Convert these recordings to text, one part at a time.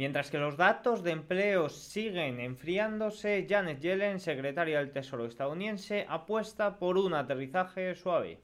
Mientras que los datos de empleo siguen enfriándose, Janet Yellen, secretaria del Tesoro estadounidense, apuesta por un aterrizaje suave.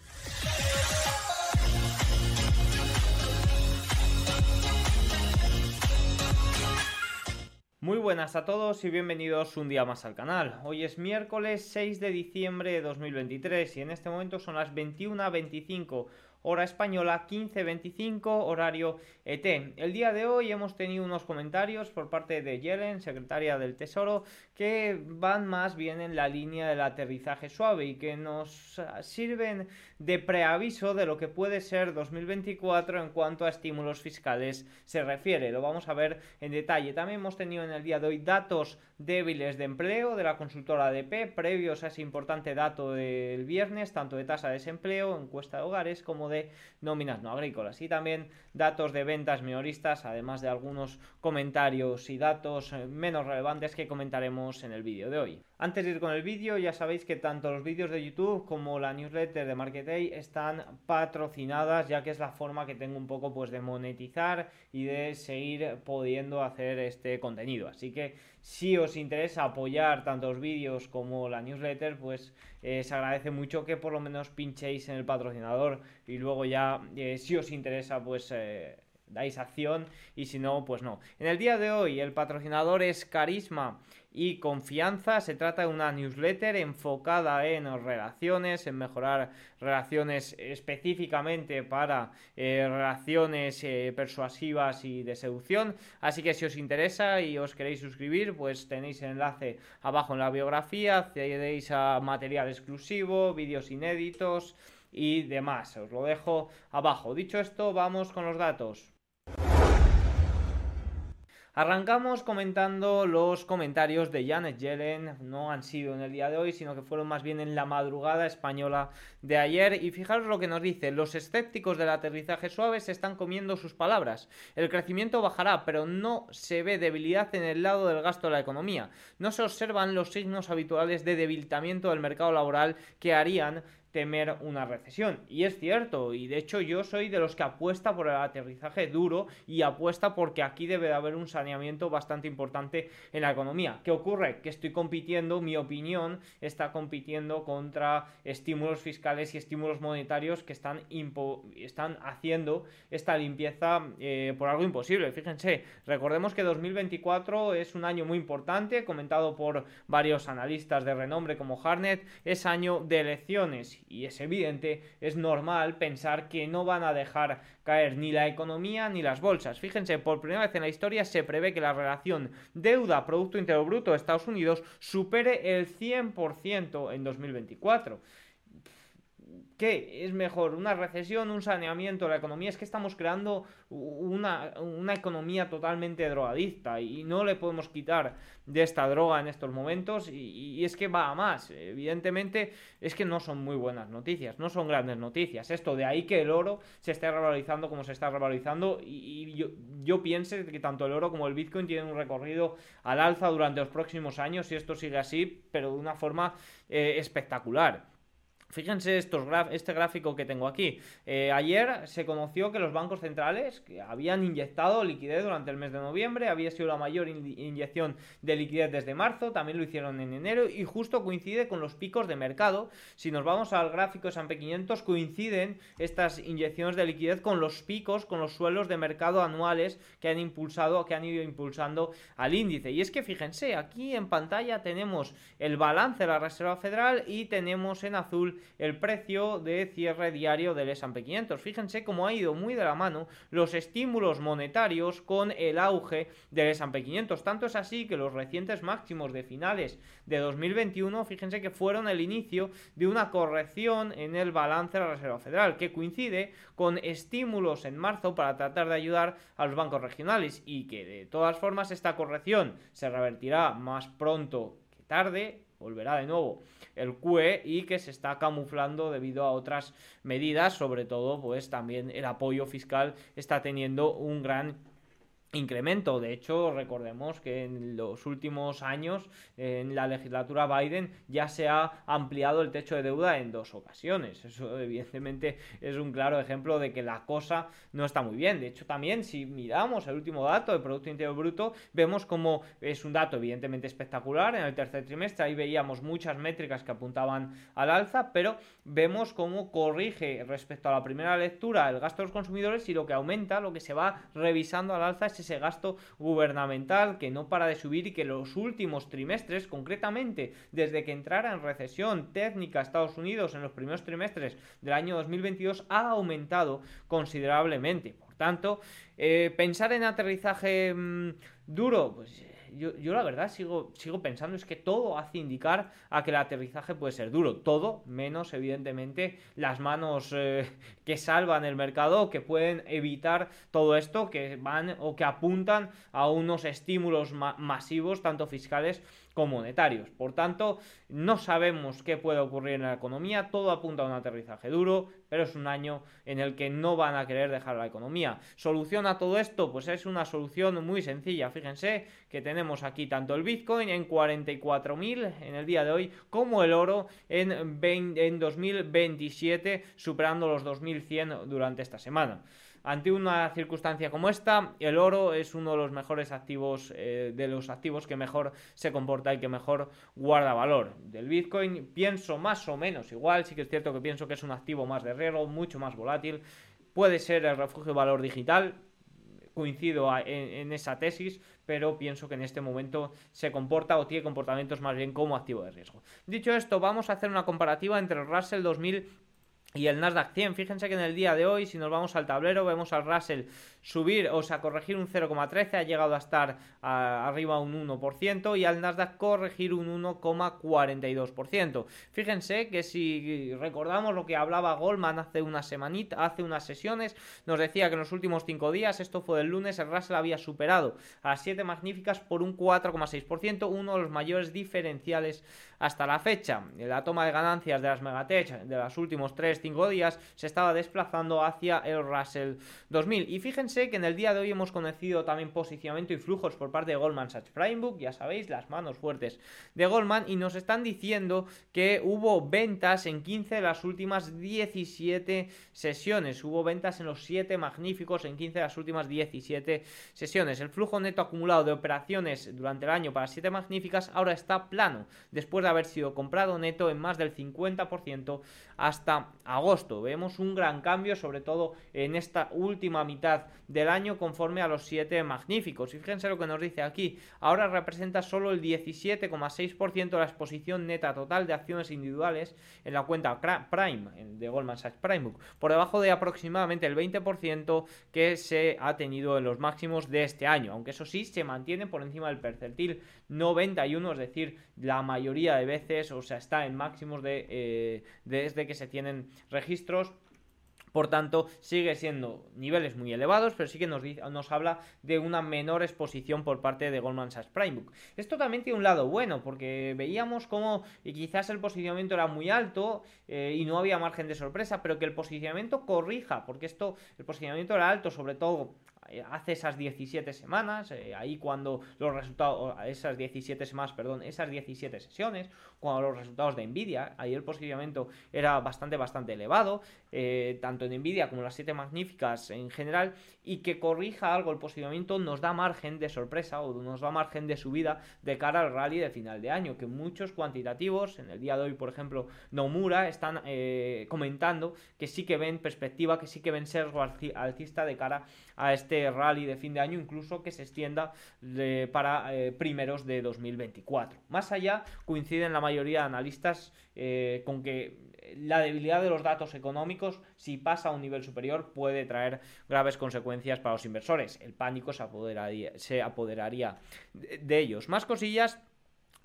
Muy buenas a todos y bienvenidos un día más al canal. Hoy es miércoles 6 de diciembre de 2023 y en este momento son las 21.25 hora española 15.25 horario ET. El día de hoy hemos tenido unos comentarios por parte de Yellen, secretaria del Tesoro, que van más bien en la línea del aterrizaje suave y que nos sirven de preaviso de lo que puede ser 2024 en cuanto a estímulos fiscales se refiere. Lo vamos a ver en detalle. También hemos tenido en el día de hoy datos débiles de empleo de la consultora ADP previos a ese importante dato del viernes, tanto de tasa de desempleo, encuesta de hogares, como de nóminas no agrícolas y también datos de ventas minoristas, además de algunos comentarios y datos eh, menos relevantes que comentaremos en el vídeo de hoy. Antes de ir con el vídeo, ya sabéis que tanto los vídeos de YouTube como la newsletter de Market Day están patrocinadas, ya que es la forma que tengo un poco pues de monetizar y de seguir pudiendo hacer este contenido. Así que si os interesa apoyar tanto los vídeos como la newsletter, pues eh, se agradece mucho que por lo menos pinchéis en el patrocinador y luego ya eh, si os interesa pues eh, dais acción y si no pues no. En el día de hoy el patrocinador es Carisma y Confianza. Se trata de una newsletter enfocada en relaciones, en mejorar relaciones específicamente para relaciones persuasivas y de seducción. Así que si os interesa y os queréis suscribir pues tenéis el enlace abajo en la biografía, accedéis a material exclusivo, vídeos inéditos y demás. Os lo dejo abajo. Dicho esto, vamos con los datos. Arrancamos comentando los comentarios de Janet Yellen, no han sido en el día de hoy, sino que fueron más bien en la madrugada española de ayer. Y fijaros lo que nos dice, los escépticos del aterrizaje suave se están comiendo sus palabras. El crecimiento bajará, pero no se ve debilidad en el lado del gasto de la economía. No se observan los signos habituales de debilitamiento del mercado laboral que harían temer una recesión. Y es cierto, y de hecho yo soy de los que apuesta por el aterrizaje duro y apuesta porque aquí debe de haber un saneamiento bastante importante en la economía. ¿Qué ocurre? Que estoy compitiendo, mi opinión está compitiendo contra estímulos fiscales y estímulos monetarios que están, están haciendo esta limpieza eh, por algo imposible. Fíjense, recordemos que 2024 es un año muy importante, comentado por varios analistas de renombre como Harnett, es año de elecciones y es evidente, es normal pensar que no van a dejar caer ni la economía ni las bolsas. Fíjense, por primera vez en la historia se prevé que la relación deuda-producto interior bruto de Estados Unidos supere el 100% en 2024. ¿Qué es mejor? ¿Una recesión? ¿Un saneamiento de la economía? Es que estamos creando una, economía totalmente drogadicta y no le podemos quitar de esta droga en estos momentos y, es que va a más. Evidentemente es que no son muy buenas noticias, no son grandes noticias. Esto de ahí que el oro se esté revalorizando como se está revalorizando y, yo, yo pienso que tanto el oro como el Bitcoin tienen un recorrido al alza durante los próximos años y esto sigue así, pero de una forma eh, espectacular. Fíjense estos este gráfico que tengo aquí. Eh, ayer se conoció que los bancos centrales habían inyectado liquidez durante el mes de noviembre, había sido la mayor inyección de liquidez desde marzo, también lo hicieron en enero y justo coincide con los picos de mercado. Si nos vamos al gráfico S&P 500 coinciden estas inyecciones de liquidez con los picos, con los suelos de mercado anuales que han impulsado, que han ido impulsando al índice. Y es que fíjense, aquí en pantalla tenemos el balance de la Reserva Federal y tenemos en azul el precio de cierre diario del S&P 500. Fíjense cómo ha ido muy de la mano los estímulos monetarios con el auge del S&P 500. Tanto es así que los recientes máximos de finales de 2021, fíjense que fueron el inicio de una corrección en el balance de la Reserva Federal, que coincide con estímulos en marzo para tratar de ayudar a los bancos regionales y que de todas formas esta corrección se revertirá más pronto que tarde volverá de nuevo el QE y que se está camuflando debido a otras medidas, sobre todo pues también el apoyo fiscal está teniendo un gran incremento. De hecho, recordemos que en los últimos años, en la legislatura Biden, ya se ha ampliado el techo de deuda en dos ocasiones. Eso, evidentemente, es un claro ejemplo de que la cosa no está muy bien. De hecho, también, si miramos el último dato de Producto Interior Bruto, vemos como es un dato, evidentemente, espectacular. En el tercer trimestre, ahí veíamos muchas métricas que apuntaban al alza, pero vemos cómo corrige respecto a la primera lectura el gasto de los consumidores y lo que aumenta, lo que se va revisando al alza es ese gasto gubernamental que no para de subir y que los últimos trimestres, concretamente desde que entrara en recesión técnica Estados Unidos en los primeros trimestres del año 2022, ha aumentado considerablemente. Por tanto, eh, pensar en aterrizaje mmm, duro, pues yo, la verdad sigo, sigo pensando es que todo hace indicar a que el aterrizaje puede ser duro. Todo, menos evidentemente las manos eh, que salvan el mercado, que pueden evitar todo esto, que van o que apuntan a unos estímulos masivos, tanto fiscales como monetarios. Por tanto, no sabemos qué puede ocurrir en la economía, todo apunta a un aterrizaje duro, pero es un año en el que no van a querer dejar la economía. ¿Solución a todo esto? Pues es una solución muy sencilla. Fíjense que tenemos aquí tanto el Bitcoin en 44.000 en el día de hoy, como el oro en, en 2027, superando los 2.100 durante esta semana. Ante una circunstancia como esta, el oro es uno de los mejores activos, eh, de los activos que mejor se comporta y que mejor guarda valor. Del Bitcoin pienso más o menos igual, sí que es cierto que pienso que es un activo más de riesgo, mucho más volátil. Puede ser el refugio de valor digital, coincido en, esa tesis, pero pienso que en este momento se comporta o tiene comportamientos más bien como activo de riesgo. Dicho esto, vamos a hacer una comparativa entre el Russell 2000 y el Nasdaq 100. Fíjense que en el día de hoy, si nos vamos al tablero, vemos al Russell subir, o sea, corregir un 0,13, ha llegado a estar arriba un 1%, y al Nasdaq corregir un 1,42%. Fíjense que si recordamos lo que hablaba Goldman hace una semanita, hace unas sesiones, nos decía que en los últimos 5 días, esto fue el lunes, el Russell había superado a las 7 magníficas por un 4,6%, uno de los mayores diferenciales hasta la fecha. La toma de ganancias de las Megatech de los últimos 3-5 días se estaba desplazando hacia el Russell 2000. Y fíjense que en el día de hoy hemos conocido también posicionamiento y flujos por parte de Goldman Sachs Prime Book, ya sabéis, las manos fuertes de Goldman, y nos están diciendo que hubo ventas en 15 de las últimas 17 sesiones. Hubo ventas en los 7 magníficos en 15 de las últimas 17 sesiones. El flujo neto acumulado de operaciones durante el año para 7 magníficas ahora está plano, después de haber sido comprado neto en más del 50% hasta agosto. Vemos un gran cambio, sobre todo en esta última mitad del año conforme a los 7 magníficos. Y fíjense lo que nos dice aquí. Ahora representa solo el 17,6% de la exposición neta total de acciones individuales en la cuenta Prime de Goldman Sachs Prime Book, por debajo de aproximadamente el 20% que se ha tenido en los máximos de este año. Aunque eso sí, se mantiene por encima del percentil 91, es decir, la mayoría de veces, o sea, está en máximos de, eh, desde que se tienen registros por tanto, sigue siendo niveles muy elevados, pero sí que nos, nos habla de una menor exposición por parte de Goldman Sachs Prime Book. Esto también tiene un lado bueno, porque veíamos como quizás el posicionamiento era muy alto eh, y no había margen de sorpresa, pero que el posicionamiento corrija, porque esto, el posicionamiento era alto, sobre todo eh, hace esas 17 semanas, eh, ahí cuando los resultados, esas 17 semanas, perdón, esas 17 sesiones, cuando los resultados de Nvidia, ahí el posicionamiento era bastante, bastante elevado, eh, tanto en Nvidia como en las 7 magníficas en general, y que corrija algo el posicionamiento nos da margen de sorpresa o nos da margen de subida de cara al rally de final de año, que muchos cuantitativos, en el día de hoy, por ejemplo, Nomura, están comentando que sí que ven perspectiva, que sí que ven sesgo alcista de cara a este rally de fin de año, incluso que se extienda para eh, primeros de 2024. Más allá, coinciden la mayoría de analistas eh, con que la debilidad de los datos económicos, si pasa a un nivel superior, puede traer graves consecuencias para los inversores. El pánico se apoderaría de ellos. Más cosillas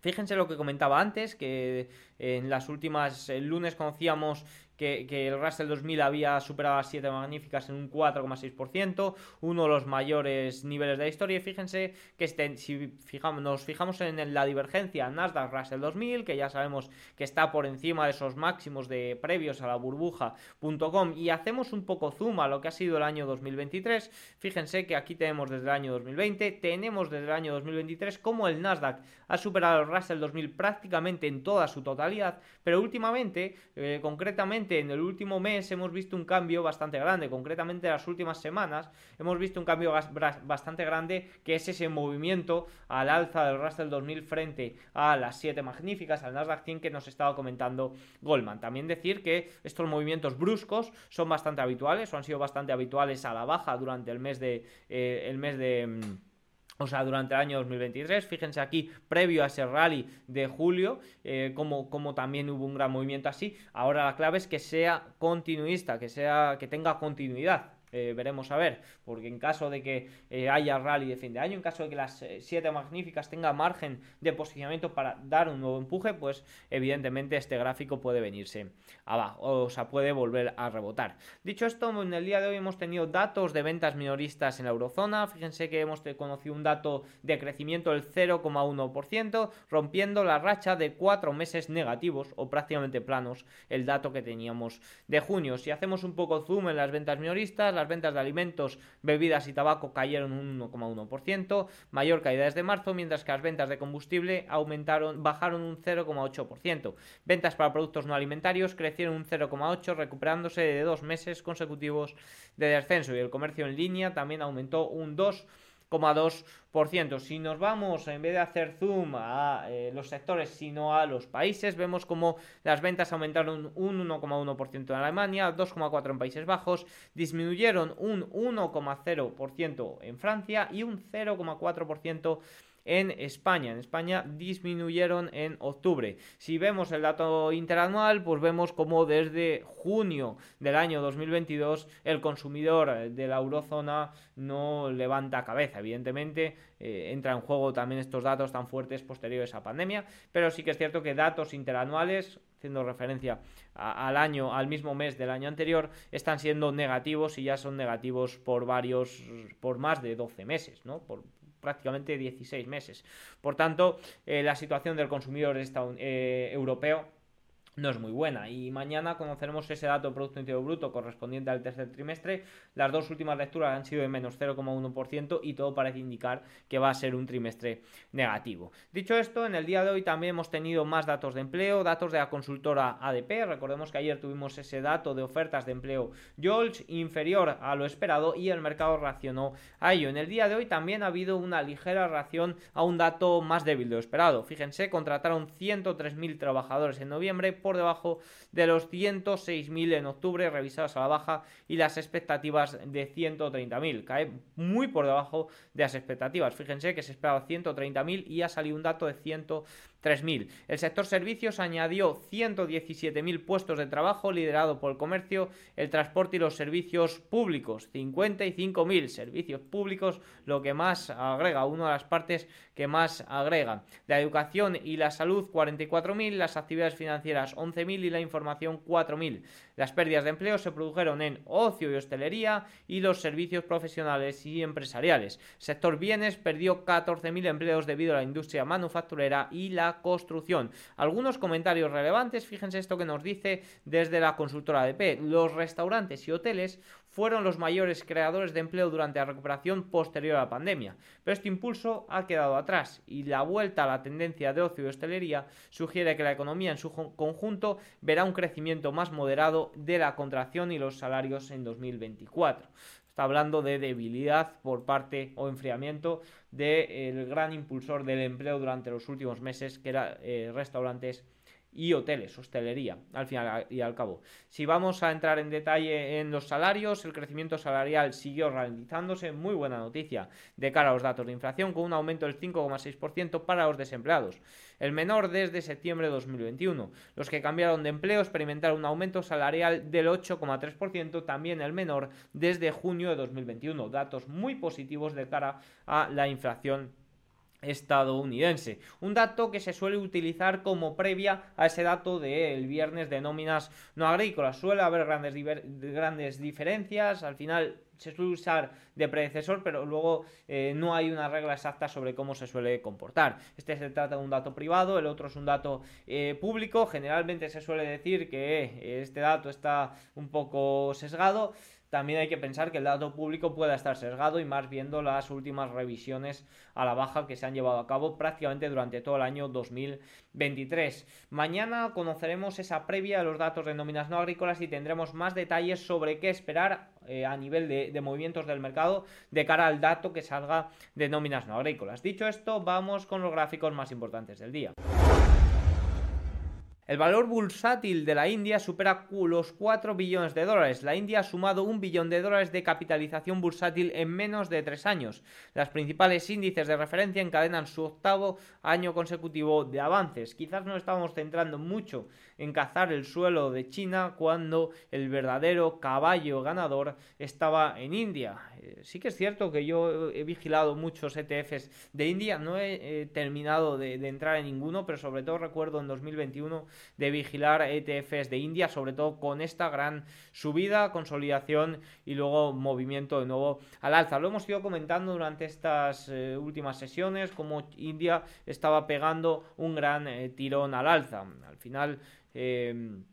Fíjense lo que comentaba antes, que en las últimas, el lunes conocíamos que, el Russell 2000 había superado a 7 magníficas en un 4,6%, uno de los mayores niveles de la historia. Y fíjense que este, si fijamos, nos fijamos en la divergencia Nasdaq Russell 2000, que ya sabemos que está por encima de esos máximos de previos a la burbuja.com, y hacemos un poco zoom a lo que ha sido el año 2023, fíjense que aquí tenemos desde el año 2020, tenemos desde el año 2023 como el Nasdaq ha superado el Russell 2000 prácticamente en toda su totalidad, pero últimamente, eh, concretamente en el último mes, hemos visto un cambio bastante grande, concretamente en las últimas semanas, hemos visto un cambio bastante grande que es ese movimiento al alza del Russell 2000 frente a las 7 magníficas, al Nasdaq 100 que nos estaba comentando Goldman. También decir que estos movimientos bruscos son bastante habituales o han sido bastante habituales a la baja durante el mes de... Eh, el mes de mm, o sea, durante el año 2023. Fíjense aquí, previo a ese rally de julio, eh, como, como, también hubo un gran movimiento así. Ahora la clave es que sea continuista, que, sea, que tenga continuidad. Eh, veremos a ver, porque en caso de que eh, haya rally de fin de año, en caso de que las 7 eh, magníficas tenga margen de posicionamiento para dar un nuevo empuje, pues evidentemente este gráfico puede venirse abajo, o sea, puede volver a rebotar. Dicho esto, en el día de hoy hemos tenido datos de ventas minoristas en la eurozona, fíjense que hemos conocido un dato de crecimiento del 0,1%, rompiendo la racha de 4 meses negativos o prácticamente planos, el dato que teníamos de junio. Si hacemos un poco zoom en las ventas minoristas, las ventas de alimentos, bebidas y tabaco cayeron un 1,1%, mayor caída desde marzo, mientras que las ventas de combustible aumentaron, bajaron un 0,8%. Ventas para productos no alimentarios crecieron un 0,8%, recuperándose de dos meses consecutivos de descenso y el comercio en línea también aumentó un 2%. 2%. Si nos vamos, en vez de hacer zoom a eh, los sectores, sino a los países, vemos como las ventas aumentaron un 1,1% en Alemania, 2,4% en Países Bajos, disminuyeron un 1,0% en Francia y un 0,4% en España. En España disminuyeron en octubre. Si vemos el dato interanual, pues vemos como desde junio del año 2022 el consumidor de la eurozona no levanta cabeza. Evidentemente eh, entra en juego también estos datos tan fuertes posteriores a pandemia, pero sí que es cierto que datos interanuales haciendo referencia al año, al mismo mes del año anterior, están siendo negativos y ya son negativos por varios, por más de 12 meses, ¿no? Prácticamente 16 meses. Por tanto, eh, la situación del consumidor eh, europeo no es muy buena. Y mañana conoceremos ese dato de Producto Interior Bruto correspondiente al tercer trimestre. Las dos últimas lecturas han sido de menos 0,1% y todo parece indicar que va a ser un trimestre negativo. Dicho esto, en el día de hoy también hemos tenido más datos de empleo, datos de la consultora ADP. Recordemos que ayer tuvimos ese dato de ofertas de empleo JOLS inferior a lo esperado y el mercado reaccionó a ello. En el día de hoy también ha habido una ligera reacción a un dato más débil de lo esperado. Fíjense, contrataron 103.000 trabajadores en noviembre por debajo de los 106.000 en octubre, revisados a la baja, y las expectativas de 130.000. Cae muy por debajo de las expectativas. Fíjense que se esperaba 130.000 y ha salido un dato de 100. 3.000. El sector servicios añadió 117.000 puestos de trabajo liderado por el comercio, el transporte y los servicios públicos. 55.000 servicios públicos, lo que más agrega, una de las partes que más agrega. La educación y la salud 44.000, las actividades financieras 11.000 y la información 4.000. Las pérdidas de empleo se produjeron en ocio y hostelería y los servicios profesionales y empresariales. sector bienes perdió 14.000 empleos debido a la industria manufacturera y la construcción. Algunos comentarios relevantes, fíjense esto que nos dice desde la consultora ADP. Los restaurantes y hoteles fueron los mayores creadores de empleo durante la recuperación posterior a la pandemia, pero este impulso ha quedado atrás y la vuelta a la tendencia de ocio y hostelería sugiere que la economía en su conjunto verá un crecimiento más moderado de la contracción y los salarios en 2024. Está hablando de debilidad por parte o enfriamiento del gran impulsor del empleo durante los últimos meses, que era eh, restaurantes y hoteles, hostelería, al final y al cabo. Si vamos a entrar en detalle en los salarios, el crecimiento salarial siguió realizándose, muy buena noticia de cara a los datos de inflación, con un aumento del 5,6% para los desempleados, el menor desde septiembre de 2021. Los que cambiaron de empleo experimentaron un aumento salarial del 8,3%, también el menor desde junio de 2021, datos muy positivos de cara a la inflación estadounidense. Un dato que se suele utilizar como previa a ese dato del viernes de nóminas no agrícolas. Suele haber grandes, grandes diferencias, al final se suele usar de predecesor, pero luego eh, no hay una regla exacta sobre cómo se suele comportar. Este se trata de un dato privado, el otro es un dato eh, público. Generalmente se suele decir que eh, este dato está un poco sesgado también hay que pensar que el dato público pueda estar sesgado y más viendo las últimas revisiones a la baja que se han llevado a cabo prácticamente durante todo el año 2023. Mañana conoceremos esa previa de los datos de nóminas no agrícolas y tendremos más detalles sobre qué esperar eh, a nivel de, de movimientos del mercado de cara al dato que salga de nóminas no agrícolas. Dicho esto, vamos con los gráficos más importantes del día. El valor bursátil de la India supera los 4 billones de dólares. La India ha sumado un billón de dólares de capitalización bursátil en menos de tres años. Las principales índices de referencia encadenan su octavo año consecutivo de avances. Quizás nos estamos centrando mucho en cazar el suelo de China cuando el verdadero caballo ganador estaba en India. Eh, sí que es cierto que yo he vigilado muchos ETFs de India, no he terminado de, entrar en ninguno, pero sobre todo recuerdo en 2021 de vigilar ETFs de India, sobre todo con esta gran subida, consolidación y luego movimiento de nuevo al alza. Lo hemos ido comentando durante estas eh, últimas sesiones, como India estaba pegando un gran eh, tirón al alza. Al final... Em,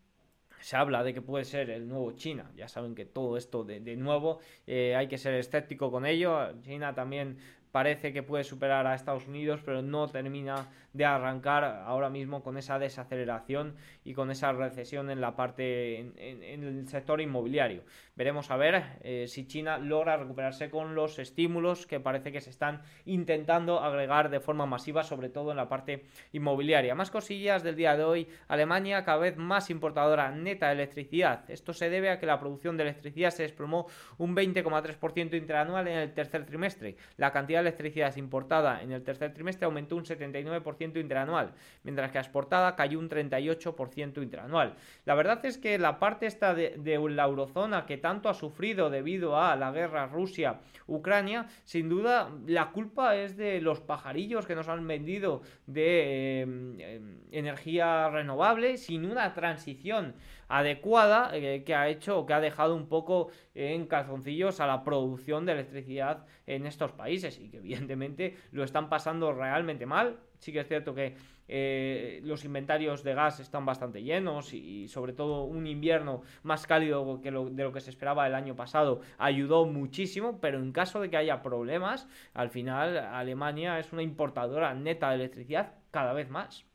se habla de que puede ser el nuevo China. Ya saben que todo esto de, nuevo eh, hay que ser escéptico con ello. China también parece que puede superar a Estados Unidos, pero no termina de arrancar ahora mismo con esa desaceleración y con esa recesión en la parte en, el sector inmobiliario. Veremos a ver eh, si China logra recuperarse con los estímulos que parece que se están intentando agregar de forma masiva, sobre todo en la parte inmobiliaria. Más cosillas del día de hoy. Alemania cada vez más importadora neta de electricidad. Esto se debe a que la producción de electricidad se desplomó un 20,3% interanual en el tercer trimestre. La cantidad electricidad importada en el tercer trimestre aumentó un 79% interanual, mientras que la exportada cayó un 38% interanual. La verdad es que la parte esta de, la eurozona que tanto ha sufrido debido a la guerra Rusia-Ucrania, sin duda la culpa es de los pajarillos que nos han vendido de em, em, energía renovable sin una transición adecuada eh, que ha hecho o que ha dejado un poco en calzoncillos a la producción de electricidad en estos países y que evidentemente lo están pasando realmente mal. Sí que es cierto que eh, los inventarios de gas están bastante llenos y, sobre todo un invierno más cálido que de lo que se esperaba el año pasado ayudó muchísimo, pero en caso de que haya problemas, al final Alemania es una importadora neta de electricidad cada vez más.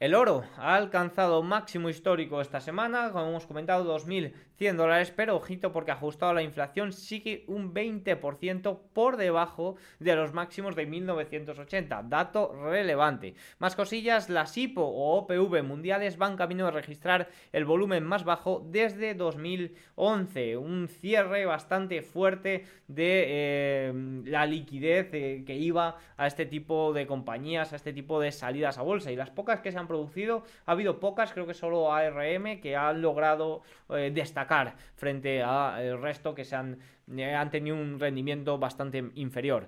El oro ha alcanzado máximo histórico esta semana, como hemos comentado, 2.100 dólares, pero ojito porque ajustado a la inflación sigue un 20% por debajo de los máximos de 1980, dato relevante. Más cosillas, las IPO o OPV mundiales van camino de registrar el volumen más bajo desde 2011, un cierre bastante fuerte de eh, la liquidez eh, que iba a este tipo de compañías, a este tipo de salidas a bolsa. Y las pocas que se han producido. Ha habido pocas, creo que solo ARM, que han logrado eh, destacar frente al resto que se han, eh, han tenido un rendimiento bastante inferior.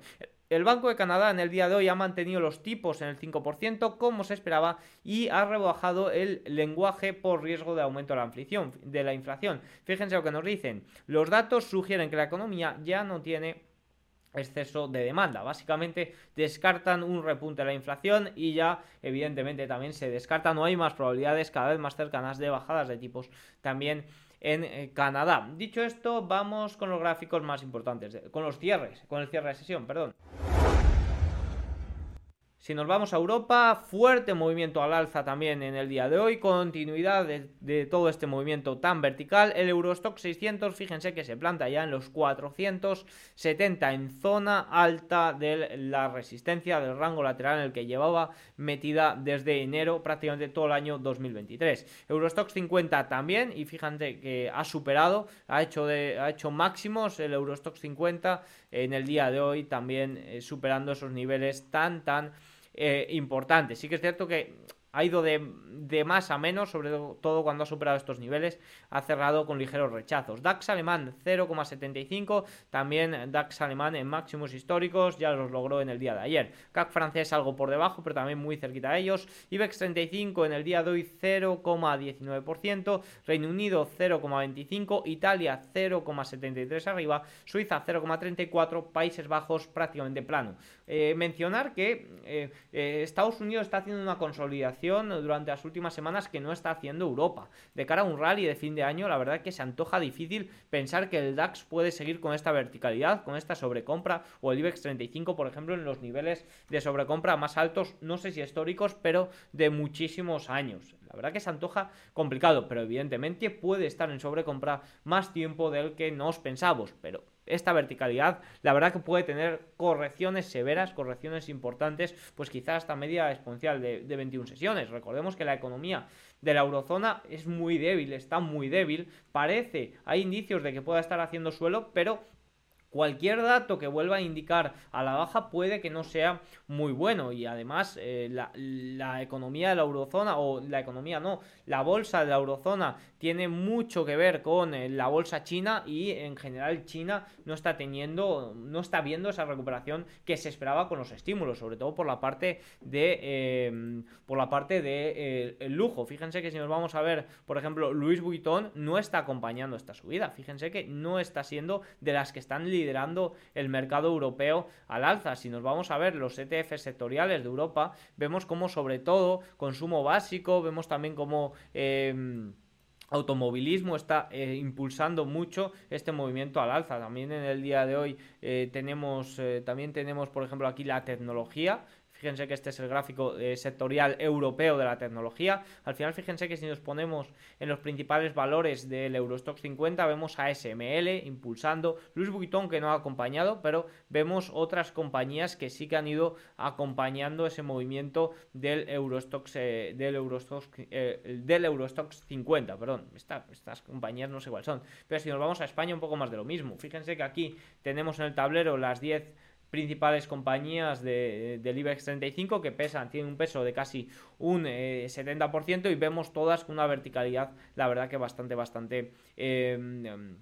El Banco de Canadá en el día de hoy ha mantenido los tipos en el 5% como se esperaba y ha rebajado el lenguaje por riesgo de aumento. De la inflación. Fíjense lo que nos dicen. Los datos sugieren que la economía ya no tiene exceso de demanda. Básicamente descartan un repunte de la inflación y ya evidentemente también se descarta, no hay más probabilidades cada vez más cercanas de bajadas de tipos también en eh, Canadá. Dicho esto, vamos con los gráficos más importantes, con los cierres, con el cierre de sesión, perdón. Si nos vamos a Europa, fuerte movimiento al alza también en el día de hoy, continuidad de, todo este movimiento tan vertical. El Eurostock 600, fíjense que se planta ya en los 470 en zona alta de la resistencia del rango lateral en el que llevaba metida desde enero prácticamente todo el año 2023. Eurostock 50 también y fíjense que ha superado, ha hecho, ha hecho máximos el Eurostock 50 en el día de hoy también eh, superando esos niveles tan tan eh, importante. Sí que es cierto que ha ido de, más a menos, sobre todo cuando ha superado estos niveles, ha cerrado con ligeros rechazos. DAX alemán 0,75, también DAX alemán en máximos históricos, ya los logró en el día de ayer. CAC francés algo por debajo, pero también muy cerquita de ellos. IBEX 35 en el día de hoy 0,19%, Reino Unido 0,25%, Italia 0,73% arriba, Suiza 0,34%, Países Bajos prácticamente plano. Eh, mencionar que eh, eh, Estados Unidos está haciendo una consolidación durante las últimas semanas que no está haciendo Europa. De cara a un rally de fin de año, la verdad que se antoja difícil pensar que el DAX puede seguir con esta verticalidad, con esta sobrecompra, o el IBEX 35, por ejemplo, en los niveles de sobrecompra más altos, no sé si históricos, pero de muchísimos años. La verdad que se antoja complicado, pero evidentemente puede estar en sobrecompra más tiempo del que nos pensamos, pero esta verticalidad, la verdad que puede tener correcciones severas, correcciones importantes, pues quizás hasta media exponencial de, de 21 sesiones. Recordemos que la economía de la eurozona es muy débil, está muy débil, parece, hay indicios de que pueda estar haciendo suelo, pero Cualquier dato que vuelva a indicar a la baja puede que no sea muy bueno y además eh, la, economía de la eurozona o la economía no, la bolsa de la eurozona tiene mucho que ver con eh, la bolsa china y en general China no está teniendo, no está viendo esa recuperación que se esperaba con los estímulos, sobre todo por la parte de em, por la parte de eh, el lujo. Fíjense que si nos vamos a ver, por ejemplo, Louis Vuitton no está acompañando esta subida. Fíjense que no está siendo de las que están liderando el mercado europeo al alza. Si nos vamos a ver los ETF sectoriales de Europa, vemos como sobre todo consumo básico, vemos también como... Em, automovilismo está eh, impulsando mucho este movimiento al alza. También en el día de hoy eh, tenemos, eh, también tenemos, por ejemplo, aquí la tecnología. Fíjense que este es el gráfico eh, sectorial europeo de la tecnología. Al final, fíjense que si nos ponemos en los principales valores del Eurostock 50, vemos a SML impulsando, Louis Vuitton que no ha acompañado, pero vemos otras compañías que sí que han ido acompañando ese movimiento del Eurostock, eh, del eh, del Eurostock 50. Perdón, estas compañías no sé cuáles son. Pero si nos vamos a España, un poco más de lo mismo. Fíjense que aquí tenemos en el tablero las 10 principales compañías de, del IBEX 35 que pesan, tienen un peso de casi un 70% eh, y vemos todas una verticalidad, la verdad que bastante, bastante eh,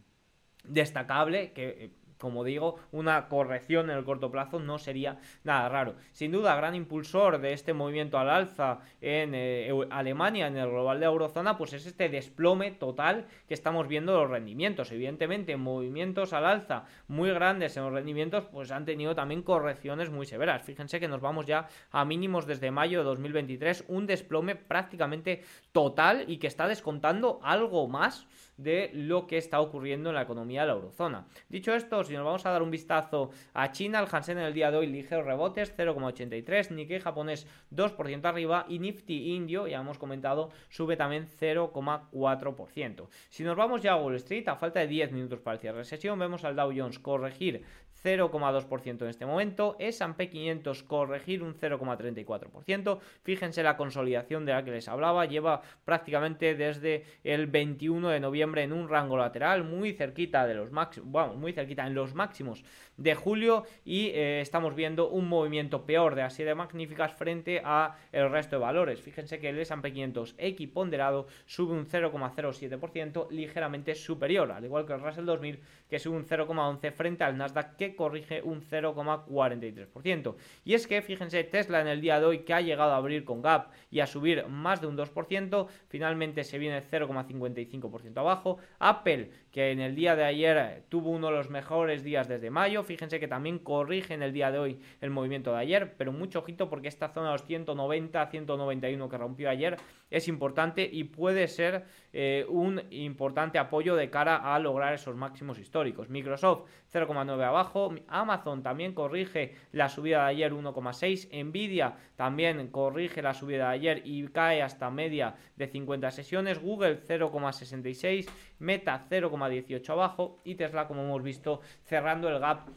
destacable, que eh, como digo, una corrección en el corto plazo no sería nada raro. Sin duda, gran impulsor de este movimiento al alza en eh, Alemania, en el global de eurozona, pues es este desplome total que estamos viendo de los rendimientos. Evidentemente, movimientos al alza muy grandes en los rendimientos, pues han tenido también correcciones muy severas. Fíjense que nos vamos ya a mínimos desde mayo de 2023, un desplome prácticamente total y que está descontando algo más de lo que está ocurriendo en la economía de la eurozona. Dicho esto, si nos vamos a dar un vistazo a China, el Hansen en el día de hoy ligeros rebotes, 0,83, Nikkei japonés 2% arriba y Nifty indio, ya hemos comentado, sube también 0,4%. Si nos vamos ya a Wall Street, a falta de 10 minutos para el cierre de sesión, vemos al Dow Jones corregir 0,2% en este momento, S&P 500 corregir un 0,34%, fíjense la consolidación de la que les hablaba, lleva prácticamente desde el 21 de noviembre en un rango lateral, muy cerquita de los máximos, bueno, muy cerquita en los máximos de julio y eh, estamos viendo un movimiento peor de así de magníficas frente a el resto de valores. Fíjense que el S&P 500 equiponderado sube un 0,07%, ligeramente superior, al igual que el Russell 2000 que sube un 0,11 frente al Nasdaq que corrige un 0,43%. Y es que fíjense, Tesla en el día de hoy que ha llegado a abrir con gap y a subir más de un 2%, finalmente se viene 0,55% abajo. Apple que en el día de ayer tuvo uno de los mejores días desde mayo, fíjense que también corrige en el día de hoy el movimiento de ayer, pero mucho ojito porque esta zona de los 190, 191 que rompió ayer es importante y puede ser eh, un importante apoyo de cara a lograr esos máximos históricos. Microsoft 0,9 abajo, Amazon también corrige la subida de ayer 1,6, Nvidia también corrige la subida de ayer y cae hasta media de 50 sesiones, Google 0,66, Meta 0,18 abajo. Y Tesla como hemos visto cerrando el gap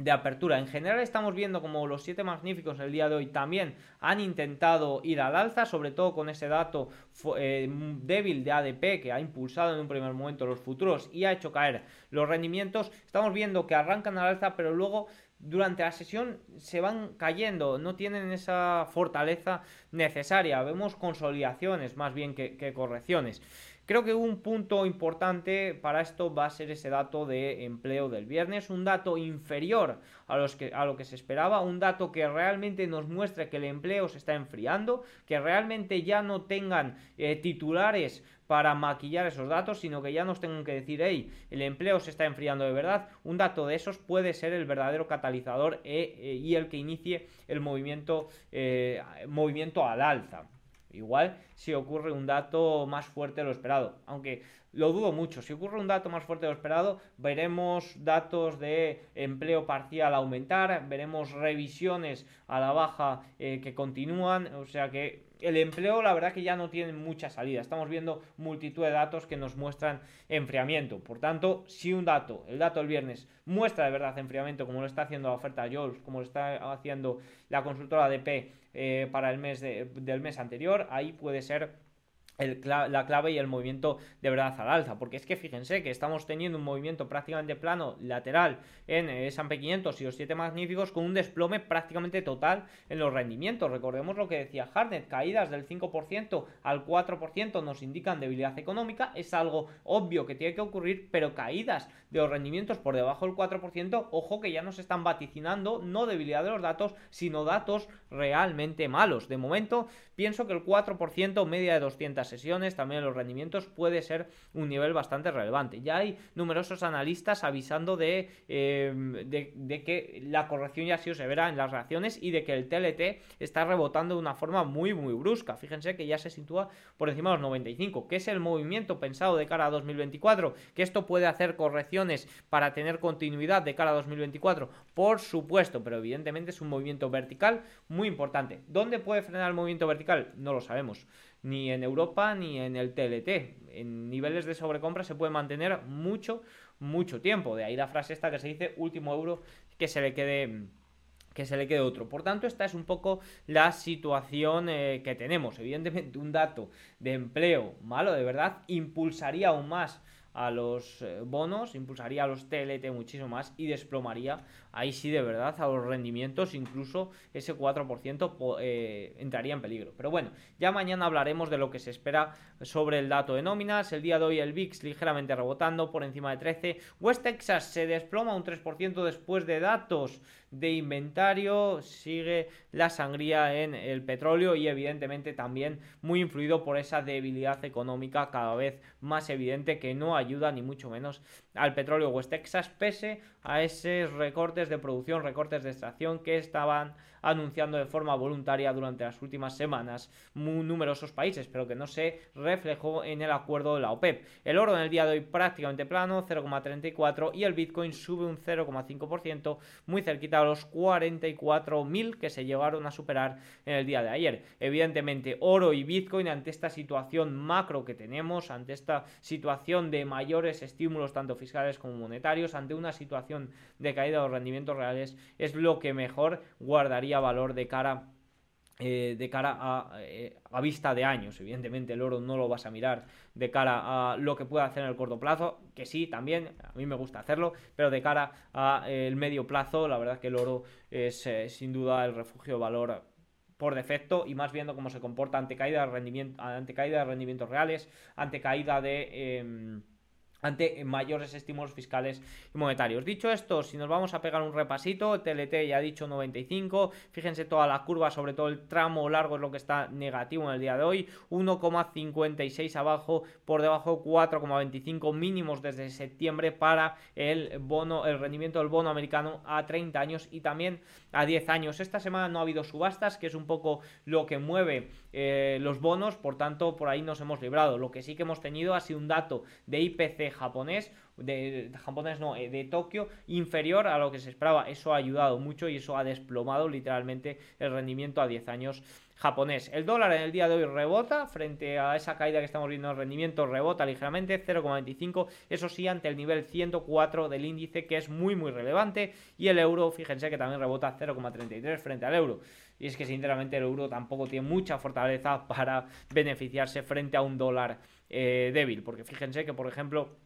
de apertura. En general estamos viendo como los siete magníficos el día de hoy también han intentado ir al alza, sobre todo con ese dato eh, débil de ADP que ha impulsado en un primer momento los futuros y ha hecho caer los rendimientos. Estamos viendo que arrancan al alza, pero luego durante la sesión se van cayendo, no tienen esa fortaleza necesaria. Vemos consolidaciones más bien que correcciones. Creo que un punto importante para esto va a ser ese dato de empleo del viernes, un dato inferior a, lo que se esperaba, un dato que realmente nos muestre que el empleo se está enfriando, que realmente ya no tengan eh, titulares para maquillar esos datos, sino que ya nos tengan que decir, hey, el empleo se está enfriando de verdad. Un dato de esos puede ser el verdadero catalizador eh, eh, y el que inicie el movimiento, movimiento al alza. Igual si ocurre un dato más fuerte de lo esperado, aunque lo dudo mucho. Si ocurre un dato más fuerte de lo esperado, veremos datos de empleo parcial aumentar, veremos revisiones a la baja eh, que continúan, o sea que el empleo la verdad que ya no tiene mucha salida. Estamos viendo multitud de datos que nos muestran enfriamiento. Por tanto, si un dato, el dato del viernes, muestra de verdad enfriamiento, como lo está haciendo la oferta Jols, como lo está haciendo la consultora ADP eh, para el mes del mes anterior, ahí puede ser la clave y el movimiento de verdad al alza. Porque es que fíjense que estamos teniendo un movimiento prácticamente plano lateral en eh, S&P 500 y los 7 magníficos con un desplome prácticamente total en los rendimientos. Recordemos lo que decía Harnett, caídas del 5% al 4% nos indican debilidad económica. Es algo obvio que tiene que ocurrir, pero caídas de los rendimientos por debajo del 4%, ojo que ya nos están vaticinando no debilidad de los datos, sino datos realmente malos. De momento, pienso que el 4% media de 200 sesiones, también los rendimientos, puede ser un nivel bastante relevante. Ya hay numerosos analistas avisando de, eh, de, que la corrección ya ha sido severa en las reacciones y de que el TLT está rebotando de una forma muy, muy brusca. Fíjense que ya se sitúa por encima de los 95, que es el movimiento pensado de cara a 2024, que esto puede hacer correcciones para tener continuidad de cara a 2024, por supuesto, pero evidentemente es un movimiento vertical muy importante. ¿Dónde puede frenar el movimiento vertical? No lo sabemos ni en Europa ni en el TLT. En niveles de sobrecompra se puede mantener mucho, mucho tiempo. De ahí la frase esta que se dice último euro que se le quede que se le quede otro. Por tanto, esta es un poco la situación eh, que tenemos. Evidentemente, un dato de empleo malo de verdad impulsaría aún más a los eh, bonos, impulsaría a los TLT muchísimo más y desplomaría ahí sí de verdad a los rendimientos, incluso ese 4% eh, entraría en peligro. Pero bueno, ya mañana hablaremos de lo que se espera sobre el dato de nóminas. El día de hoy el VIX ligeramente rebotando por encima de 13. West Texas se desploma un 3% después de datos de inventario. Sigue la sangría en el petróleo y evidentemente también muy influido por esa debilidad económica cada vez más evidente que no ayuda ni mucho menos al petróleo West Texas pese a esos de producción, recortes de extracción que estaban anunciando de forma voluntaria durante las últimas semanas muy numerosos países, pero que no se reflejó en el acuerdo de la OPEP. El oro en el día de hoy prácticamente plano, 0,34 y el Bitcoin sube un 0,5%, muy cerquita a los 44.000 que se llegaron a superar en el día de ayer. Evidentemente, oro y Bitcoin ante esta situación macro que tenemos, ante esta situación de mayores estímulos tanto fiscales como monetarios, ante una situación de caída de los rendimientos reales, es lo que mejor guardaría valor de cara eh, de cara eh, a, vista de años. Evidentemente el oro no lo vas a mirar de cara a lo que pueda hacer en el corto plazo, que sí, también, a mí me gusta hacerlo, pero de cara al el medio plazo, la verdad que el oro es eh, sin duda el refugio de valor por defecto y más viendo cómo se comporta ante caída de, rendimiento, ante caída de rendimientos reales, ante caída de em, ante mayores estímulos fiscales y monetarios. Dicho esto, si nos vamos a pegar un repasito, TLT ya ha dicho 95, fíjense toda la curva, sobre todo el tramo largo es lo que está negativo en el día de hoy, 1,56 abajo, por debajo 4,25 mínimos desde septiembre para el bono, el rendimiento del bono americano a 30 años y también a 10 años. Esta semana no ha habido subastas, que es un poco lo que mueve eh, los bonos, por tanto por ahí nos hemos librado. Lo que sí que hemos tenido ha sido un dato de IPC japonés, de, japonés no, eh, de Tokio, inferior a lo que se esperaba. Eso ha ayudado mucho y eso ha desplomado literalmente el rendimiento a 10 años japonés. El dólar en el día de hoy rebota frente a esa caída que estamos viendo en rendimiento, rebota ligeramente 0,25, eso sí, ante el nivel 104 del índice que es muy muy relevante y el euro, fíjense que también rebota 0,33 frente al euro. Y es que sinceramente el euro tampoco tiene mucha fortaleza para beneficiarse frente a un dólar eh, débil, porque fíjense que por ejemplo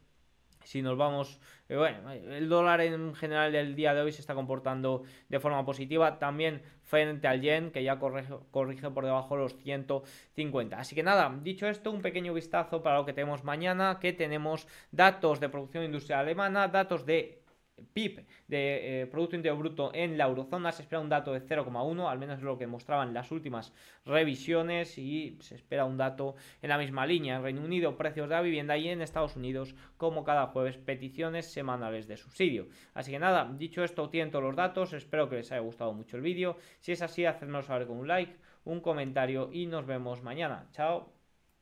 si nos vamos, eh, bueno, el dólar en general del día de hoy se está comportando de forma positiva, también frente al yen, que ya corrige, corrige por debajo de los 150. Así que nada, dicho esto, un pequeño vistazo para lo que tenemos mañana, que tenemos datos de producción industrial alemana, datos de PIB de eh, Producto Interior Bruto en la eurozona se espera un dato de 0,1, al menos lo que mostraban las últimas revisiones y se espera un dato en la misma línea. En Reino Unido precios de la vivienda y en Estados Unidos como cada jueves peticiones semanales de subsidio. Así que nada, dicho esto, tienen todos los datos, espero que les haya gustado mucho el vídeo. Si es así, hacednos saber con un like, un comentario y nos vemos mañana. Chao.